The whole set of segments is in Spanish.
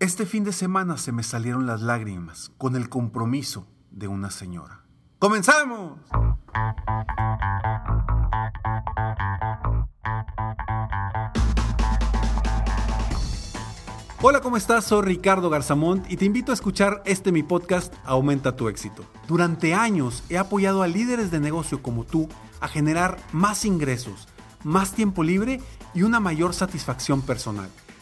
Este fin de semana se me salieron las lágrimas con el compromiso de una señora. ¡Comenzamos! Hola, ¿cómo estás? Soy Ricardo Garzamont y te invito a escuchar este mi podcast Aumenta tu éxito. Durante años he apoyado a líderes de negocio como tú a generar más ingresos, más tiempo libre y una mayor satisfacción personal.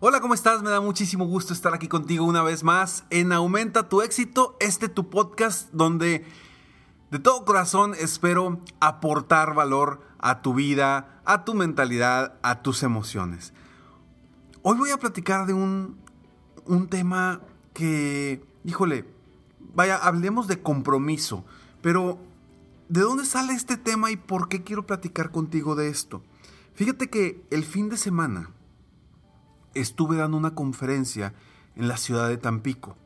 Hola, ¿cómo estás? Me da muchísimo gusto estar aquí contigo una vez más en Aumenta tu éxito, este tu podcast donde de todo corazón espero aportar valor a tu vida, a tu mentalidad, a tus emociones. Hoy voy a platicar de un, un tema que, híjole, vaya, hablemos de compromiso, pero ¿de dónde sale este tema y por qué quiero platicar contigo de esto? Fíjate que el fin de semana, estuve dando una conferencia en la ciudad de Tampico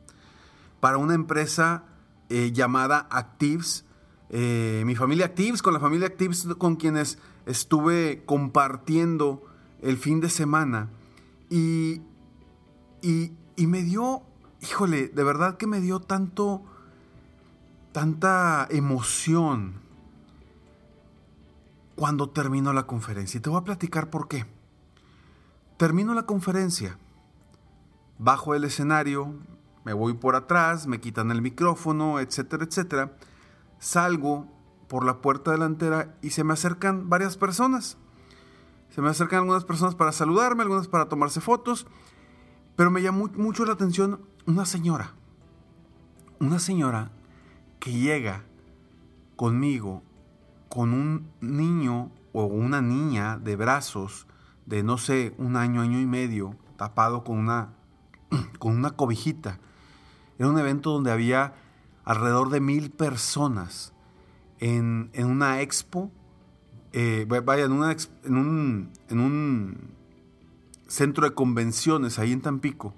para una empresa eh, llamada Actives. Eh, mi familia Actives, con la familia Actives con quienes estuve compartiendo el fin de semana. Y, y, y me dio, híjole, de verdad que me dio tanto, tanta emoción cuando terminó la conferencia. Y te voy a platicar por qué. Termino la conferencia, bajo el escenario, me voy por atrás, me quitan el micrófono, etcétera, etcétera. Salgo por la puerta delantera y se me acercan varias personas. Se me acercan algunas personas para saludarme, algunas para tomarse fotos, pero me llamó mucho la atención una señora. Una señora que llega conmigo con un niño o una niña de brazos de no sé, un año, año y medio, tapado con una, con una cobijita. Era un evento donde había alrededor de mil personas en, una expo, eh, vaya, en, una, en, un, en un centro de convenciones ahí en Tampico.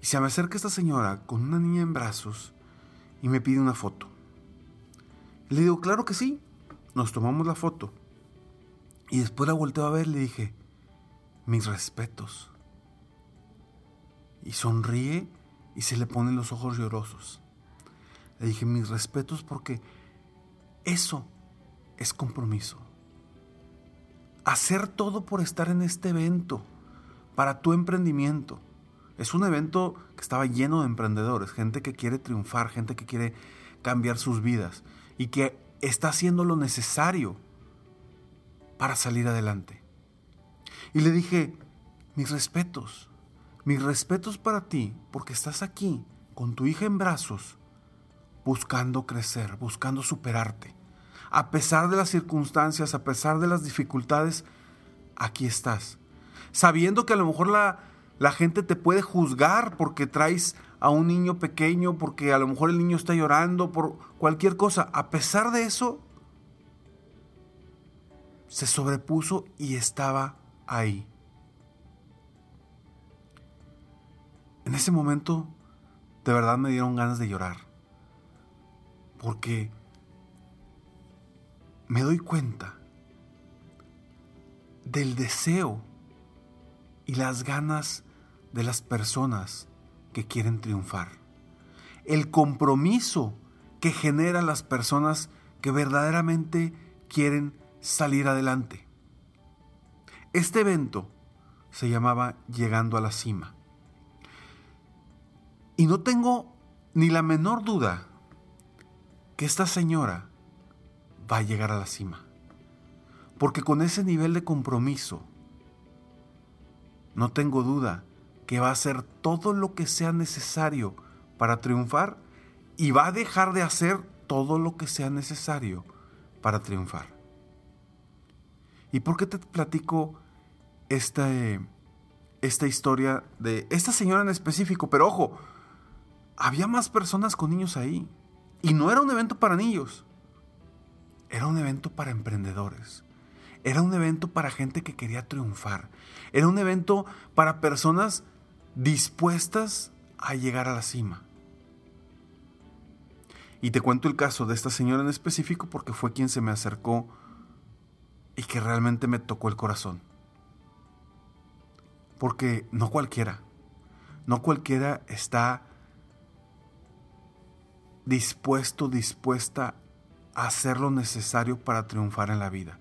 Y se me acerca esta señora con una niña en brazos y me pide una foto. Le digo, claro que sí, nos tomamos la foto. Y después la volteo a ver le dije, mis respetos. Y sonríe y se le ponen los ojos llorosos. Le dije, mis respetos porque eso es compromiso. Hacer todo por estar en este evento, para tu emprendimiento. Es un evento que estaba lleno de emprendedores, gente que quiere triunfar, gente que quiere cambiar sus vidas y que está haciendo lo necesario para salir adelante. Y le dije, mis respetos, mis respetos para ti, porque estás aquí con tu hija en brazos, buscando crecer, buscando superarte. A pesar de las circunstancias, a pesar de las dificultades, aquí estás. Sabiendo que a lo mejor la, la gente te puede juzgar porque traes a un niño pequeño, porque a lo mejor el niño está llorando, por cualquier cosa. A pesar de eso, se sobrepuso y estaba ahí. En ese momento, de verdad me dieron ganas de llorar. Porque me doy cuenta del deseo y las ganas de las personas que quieren triunfar. El compromiso que generan las personas que verdaderamente quieren salir adelante. Este evento se llamaba Llegando a la Cima. Y no tengo ni la menor duda que esta señora va a llegar a la cima. Porque con ese nivel de compromiso, no tengo duda que va a hacer todo lo que sea necesario para triunfar y va a dejar de hacer todo lo que sea necesario para triunfar. ¿Y por qué te platico esta, esta historia de esta señora en específico? Pero ojo, había más personas con niños ahí. Y no era un evento para niños. Era un evento para emprendedores. Era un evento para gente que quería triunfar. Era un evento para personas dispuestas a llegar a la cima. Y te cuento el caso de esta señora en específico porque fue quien se me acercó y que realmente me tocó el corazón. Porque no cualquiera, no cualquiera está dispuesto, dispuesta a hacer lo necesario para triunfar en la vida.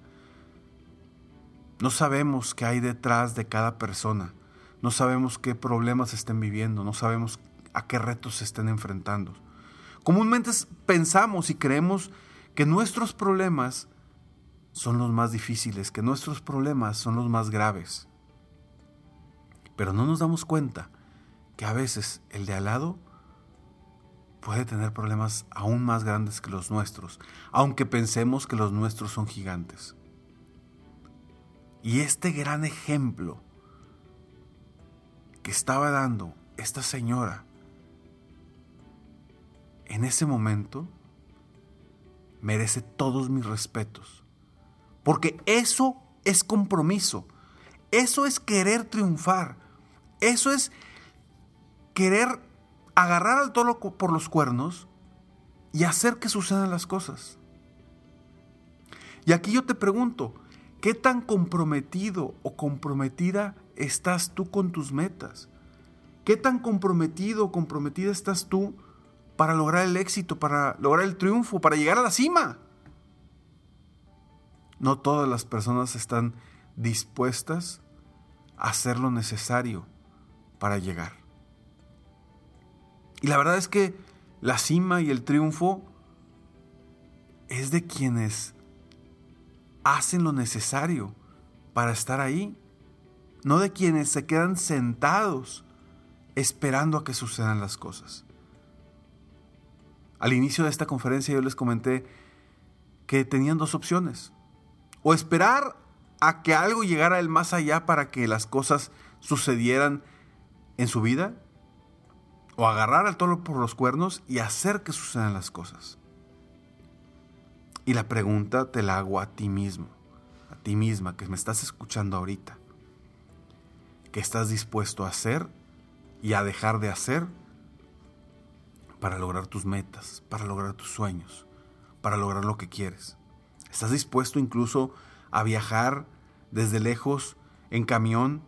No sabemos qué hay detrás de cada persona, no sabemos qué problemas estén viviendo, no sabemos a qué retos se estén enfrentando. Comúnmente pensamos y creemos que nuestros problemas son los más difíciles, que nuestros problemas son los más graves. Pero no nos damos cuenta que a veces el de al lado puede tener problemas aún más grandes que los nuestros, aunque pensemos que los nuestros son gigantes. Y este gran ejemplo que estaba dando esta señora en ese momento merece todos mis respetos. Porque eso es compromiso. Eso es querer triunfar. Eso es querer agarrar al toro por los cuernos y hacer que sucedan las cosas. Y aquí yo te pregunto, ¿qué tan comprometido o comprometida estás tú con tus metas? ¿Qué tan comprometido o comprometida estás tú para lograr el éxito, para lograr el triunfo, para llegar a la cima? No todas las personas están dispuestas a hacer lo necesario para llegar. Y la verdad es que la cima y el triunfo es de quienes hacen lo necesario para estar ahí, no de quienes se quedan sentados esperando a que sucedan las cosas. Al inicio de esta conferencia yo les comenté que tenían dos opciones. O esperar a que algo llegara del más allá para que las cosas sucedieran en su vida, o agarrar al toro por los cuernos y hacer que sucedan las cosas. Y la pregunta te la hago a ti mismo, a ti misma que me estás escuchando ahorita. ¿Qué estás dispuesto a hacer y a dejar de hacer para lograr tus metas, para lograr tus sueños, para lograr lo que quieres? ¿Estás dispuesto incluso a viajar desde lejos en camión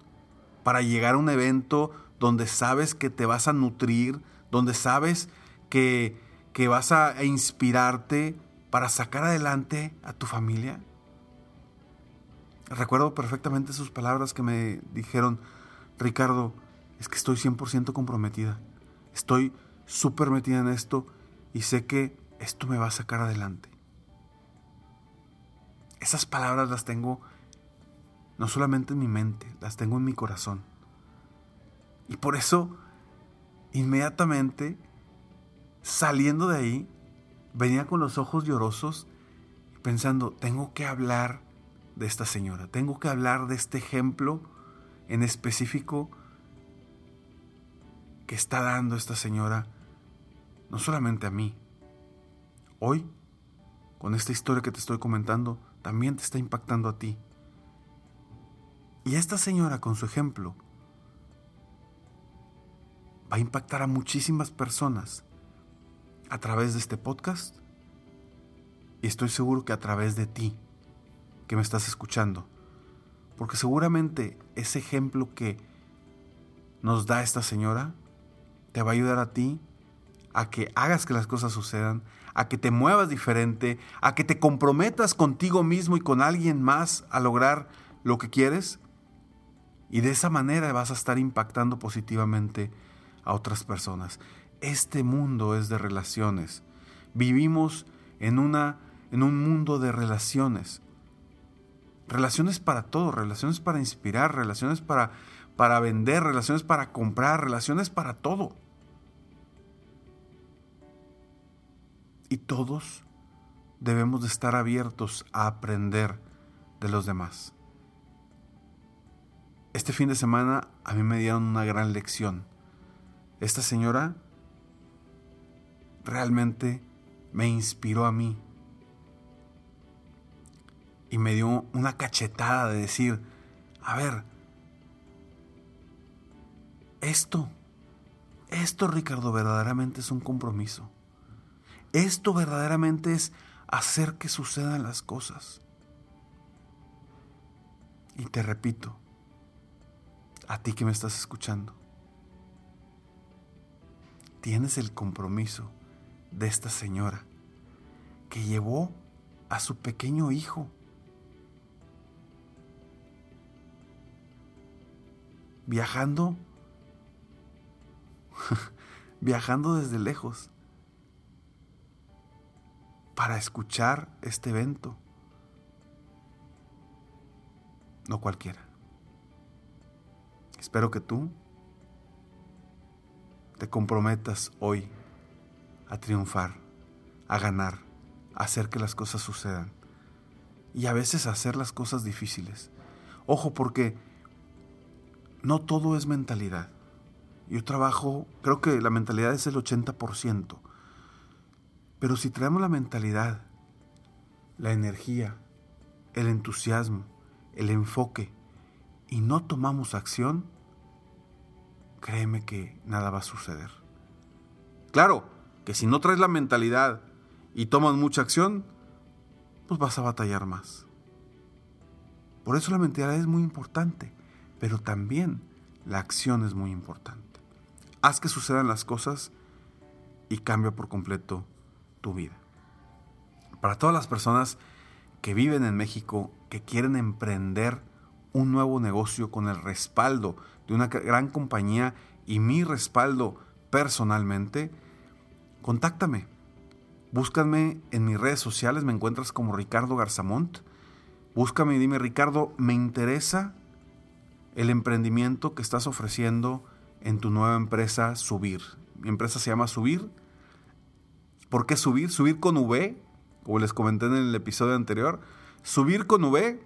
para llegar a un evento donde sabes que te vas a nutrir, donde sabes que, que vas a inspirarte para sacar adelante a tu familia? Recuerdo perfectamente sus palabras que me dijeron, Ricardo, es que estoy 100% comprometida, estoy súper metida en esto y sé que esto me va a sacar adelante. Esas palabras las tengo no solamente en mi mente, las tengo en mi corazón. Y por eso, inmediatamente, saliendo de ahí, venía con los ojos llorosos, pensando, tengo que hablar de esta señora, tengo que hablar de este ejemplo en específico que está dando esta señora, no solamente a mí. Hoy, con esta historia que te estoy comentando, también te está impactando a ti. Y esta señora, con su ejemplo, va a impactar a muchísimas personas a través de este podcast Y estoy seguro que a través de ti, que me estás escuchando, porque seguramente ese ejemplo que nos da esta señora te va a ayudar a ti a que hagas que las cosas sucedan, a que te muevas diferente, a que te comprometas contigo mismo y con alguien más a lograr lo que quieres. Y de esa manera vas a estar impactando positivamente a otras personas. Este mundo es de relaciones. Vivimos en, una, en un mundo de relaciones. Relaciones para todo, relaciones para inspirar, relaciones para, para vender, relaciones para comprar, relaciones para todo. Y todos debemos de estar abiertos a aprender de los demás. Este fin de semana a mí me dieron una gran lección. Esta señora realmente me inspiró a mí y me dio una cachetada de decir, a ver, esto, esto Ricardo verdaderamente es un compromiso. Esto verdaderamente es hacer que sucedan las cosas. Y te repito, a ti que me estás escuchando, tienes el compromiso de esta señora que llevó a su pequeño hijo viajando viajando desde lejos para escuchar este evento. No cualquiera. Espero que tú te comprometas hoy a triunfar, a ganar, a hacer que las cosas sucedan y a veces hacer las cosas difíciles. Ojo porque no todo es mentalidad. Yo trabajo, creo que la mentalidad es el 80%. Pero si traemos la mentalidad, la energía, el entusiasmo, el enfoque y no tomamos acción, créeme que nada va a suceder. Claro, que si no traes la mentalidad y tomas mucha acción, pues vas a batallar más. Por eso la mentalidad es muy importante, pero también la acción es muy importante. Haz que sucedan las cosas y cambia por completo tu vida. Para todas las personas que viven en México, que quieren emprender un nuevo negocio con el respaldo de una gran compañía y mi respaldo personalmente, contáctame. Búscame en mis redes sociales, me encuentras como Ricardo Garzamont. Búscame y dime, Ricardo, me interesa el emprendimiento que estás ofreciendo en tu nueva empresa Subir. Mi empresa se llama Subir ¿Por qué subir? Subir con V, como les comenté en el episodio anterior. Subir con V,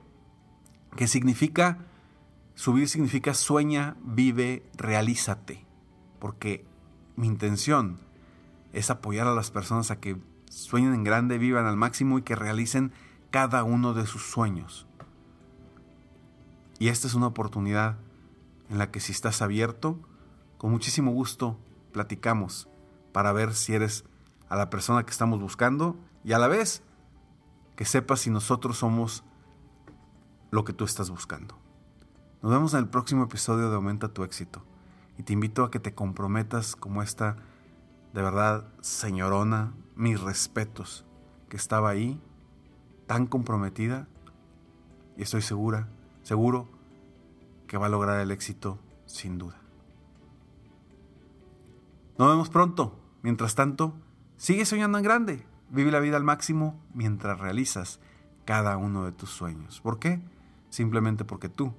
que significa, subir significa sueña, vive, realízate. Porque mi intención es apoyar a las personas a que sueñen en grande, vivan al máximo y que realicen cada uno de sus sueños. Y esta es una oportunidad en la que si estás abierto, con muchísimo gusto platicamos para ver si eres a la persona que estamos buscando y a la vez que sepas si nosotros somos lo que tú estás buscando. Nos vemos en el próximo episodio de Aumenta tu éxito y te invito a que te comprometas como esta, de verdad, señorona, mis respetos, que estaba ahí, tan comprometida y estoy segura, seguro que va a lograr el éxito sin duda. Nos vemos pronto. Mientras tanto, Sigue soñando en grande. Vive la vida al máximo mientras realizas cada uno de tus sueños. ¿Por qué? Simplemente porque tú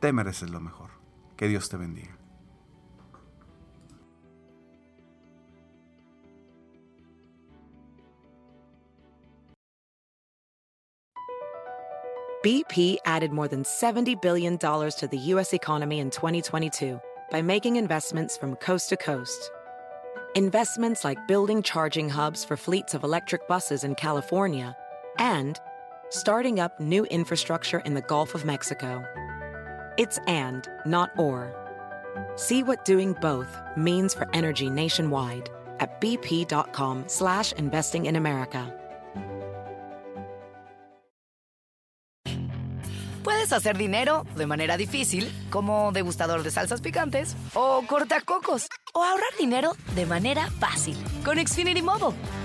te mereces lo mejor. Que Dios te bendiga. BP added more than $70 billion to the U.S. economy in 2022 by making investments from coast to coast. investments like building charging hubs for fleets of electric buses in California, and starting up new infrastructure in the Gulf of Mexico. It's and, not or. See what doing both means for energy nationwide at bp.com slash investing in America. Puedes hacer dinero de manera difícil como degustador de salsas picantes o cortacocos o ahorrar dinero de manera fácil con Xfinity Mobile.